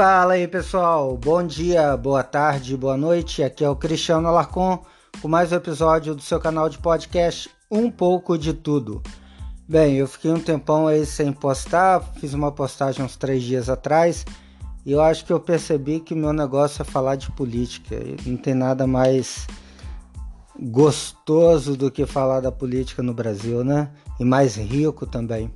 Fala aí pessoal, bom dia, boa tarde, boa noite. Aqui é o Cristiano Alarcon com mais um episódio do seu canal de podcast Um pouco de Tudo. Bem, eu fiquei um tempão aí sem postar, fiz uma postagem uns três dias atrás e eu acho que eu percebi que meu negócio é falar de política. Não tem nada mais gostoso do que falar da política no Brasil, né? E mais rico também.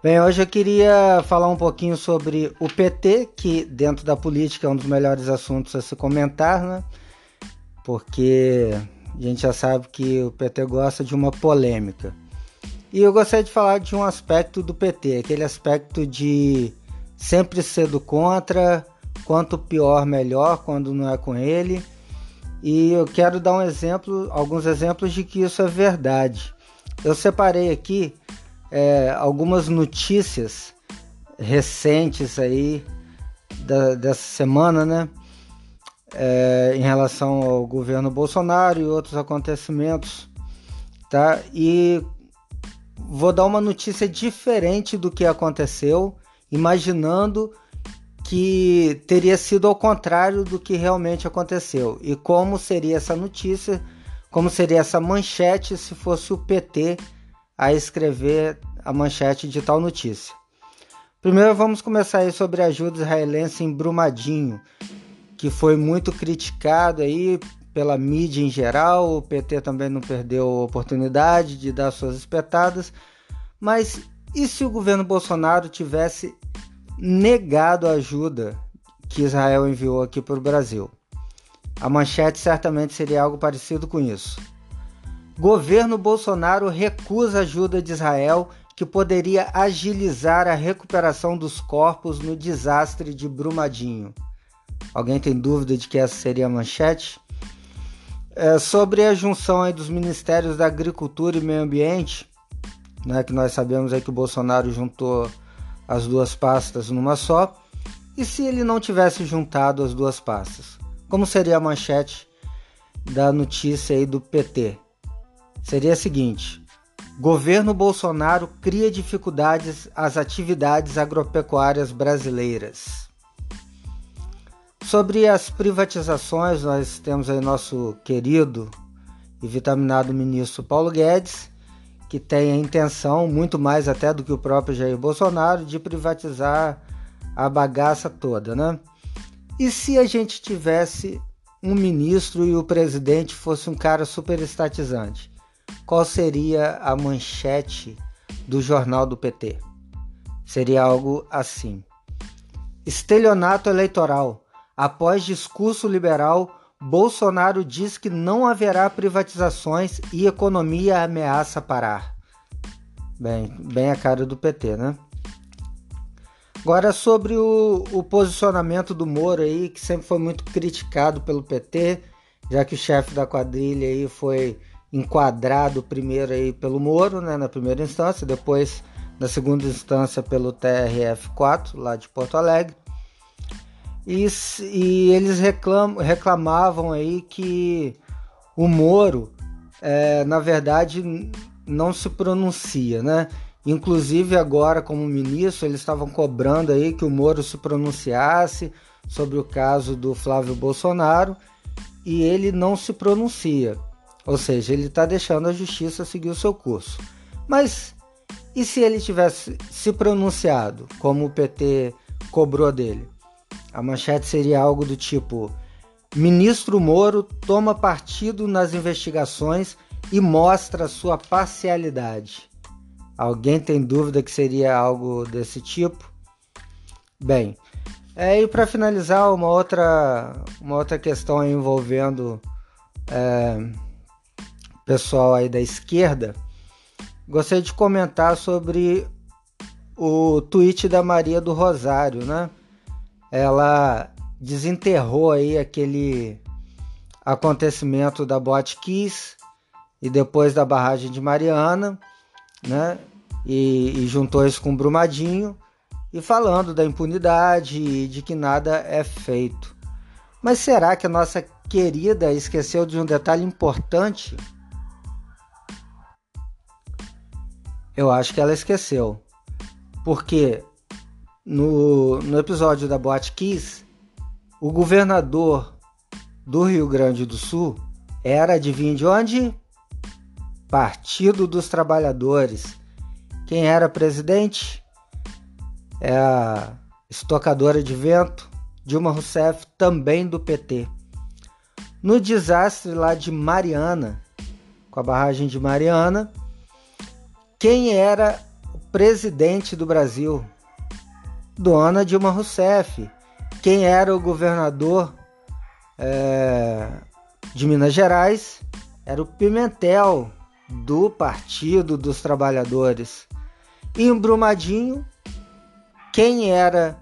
Bem, hoje eu queria falar um pouquinho sobre o PT, que dentro da política é um dos melhores assuntos a se comentar, né? Porque a gente já sabe que o PT gosta de uma polêmica. E eu gostaria de falar de um aspecto do PT, aquele aspecto de sempre ser do contra, quanto pior melhor quando não é com ele. E eu quero dar um exemplo, alguns exemplos de que isso é verdade. Eu separei aqui é, algumas notícias recentes aí da, dessa semana, né? É, em relação ao governo Bolsonaro e outros acontecimentos, tá? E vou dar uma notícia diferente do que aconteceu, imaginando que teria sido ao contrário do que realmente aconteceu. E como seria essa notícia, como seria essa manchete se fosse o PT a escrever a manchete de tal notícia. Primeiro vamos começar aí sobre a ajuda israelense em Brumadinho, que foi muito criticado aí pela mídia em geral, o PT também não perdeu a oportunidade de dar suas espetadas, mas e se o governo Bolsonaro tivesse negado a ajuda que Israel enviou aqui para o Brasil? A manchete certamente seria algo parecido com isso. Governo Bolsonaro recusa ajuda de Israel que poderia agilizar a recuperação dos corpos no desastre de Brumadinho. Alguém tem dúvida de que essa seria a manchete? É, sobre a junção dos Ministérios da Agricultura e Meio Ambiente, né, que nós sabemos é que o Bolsonaro juntou as duas pastas numa só, e se ele não tivesse juntado as duas pastas? Como seria a manchete da notícia aí do PT? Seria a seguinte: governo Bolsonaro cria dificuldades às atividades agropecuárias brasileiras. Sobre as privatizações, nós temos aí nosso querido e vitaminado ministro Paulo Guedes, que tem a intenção, muito mais até do que o próprio Jair Bolsonaro, de privatizar a bagaça toda, né? E se a gente tivesse um ministro e o presidente fosse um cara super estatizante? Qual seria a manchete do jornal do PT? Seria algo assim: Estelionato eleitoral. Após discurso liberal, Bolsonaro diz que não haverá privatizações e economia ameaça parar. Bem, bem a cara do PT, né? Agora sobre o, o posicionamento do Moro aí, que sempre foi muito criticado pelo PT, já que o chefe da quadrilha aí foi enquadrado primeiro aí pelo Moro, né, na primeira instância, depois na segunda instância pelo TRF4 lá de Porto Alegre. E, e eles reclam, reclamavam aí que o Moro, é, na verdade, não se pronuncia, né? Inclusive agora, como ministro, eles estavam cobrando aí que o Moro se pronunciasse sobre o caso do Flávio Bolsonaro e ele não se pronuncia. Ou seja, ele está deixando a justiça seguir o seu curso. Mas e se ele tivesse se pronunciado, como o PT cobrou dele? A manchete seria algo do tipo: Ministro Moro toma partido nas investigações e mostra sua parcialidade. Alguém tem dúvida que seria algo desse tipo? Bem, é, e para finalizar, uma outra, uma outra questão envolvendo é, pessoal aí da esquerda, gostaria de comentar sobre o tweet da Maria do Rosário, né? Ela desenterrou aí aquele acontecimento da Botkiss e depois da barragem de Mariana, né? E, e juntou isso com Brumadinho e falando da impunidade e de que nada é feito. Mas será que a nossa querida esqueceu de um detalhe importante? Eu acho que ela esqueceu. Porque no, no episódio da Boate Kiss, o governador do Rio Grande do Sul era, adivinha de onde? Partido dos Trabalhadores. Quem era presidente? É a estocadora de vento, Dilma Rousseff, também do PT. No desastre lá de Mariana, com a barragem de Mariana, quem era o presidente do Brasil? Dona Dilma Rousseff. Quem era o governador é, de Minas Gerais? Era o Pimentel, do Partido dos Trabalhadores. E em Brumadinho, quem era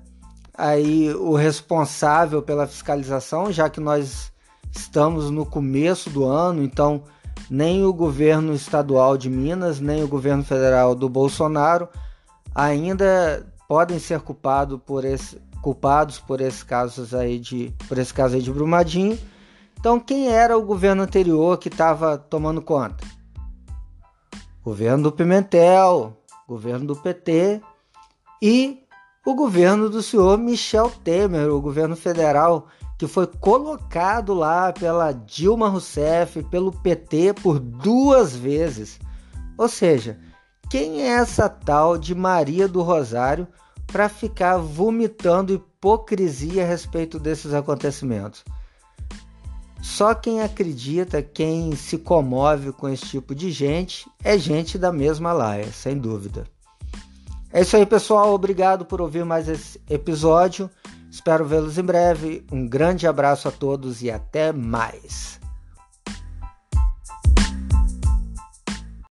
aí o responsável pela fiscalização, já que nós estamos no começo do ano, então nem o governo estadual de Minas, nem o governo federal do Bolsonaro ainda podem ser culpado por esse, culpados por esses casos aí de por esse caso aí de Brumadinho. Então quem era o governo anterior que estava tomando conta? Governo do Pimentel, governo do PT e o governo do senhor Michel Temer, o governo federal que foi colocado lá pela Dilma Rousseff, pelo PT por duas vezes. Ou seja, quem é essa tal de Maria do Rosário para ficar vomitando hipocrisia a respeito desses acontecimentos? Só quem acredita, quem se comove com esse tipo de gente, é gente da mesma laia, sem dúvida. É isso aí, pessoal. Obrigado por ouvir mais esse episódio. Espero vê-los em breve. Um grande abraço a todos e até mais.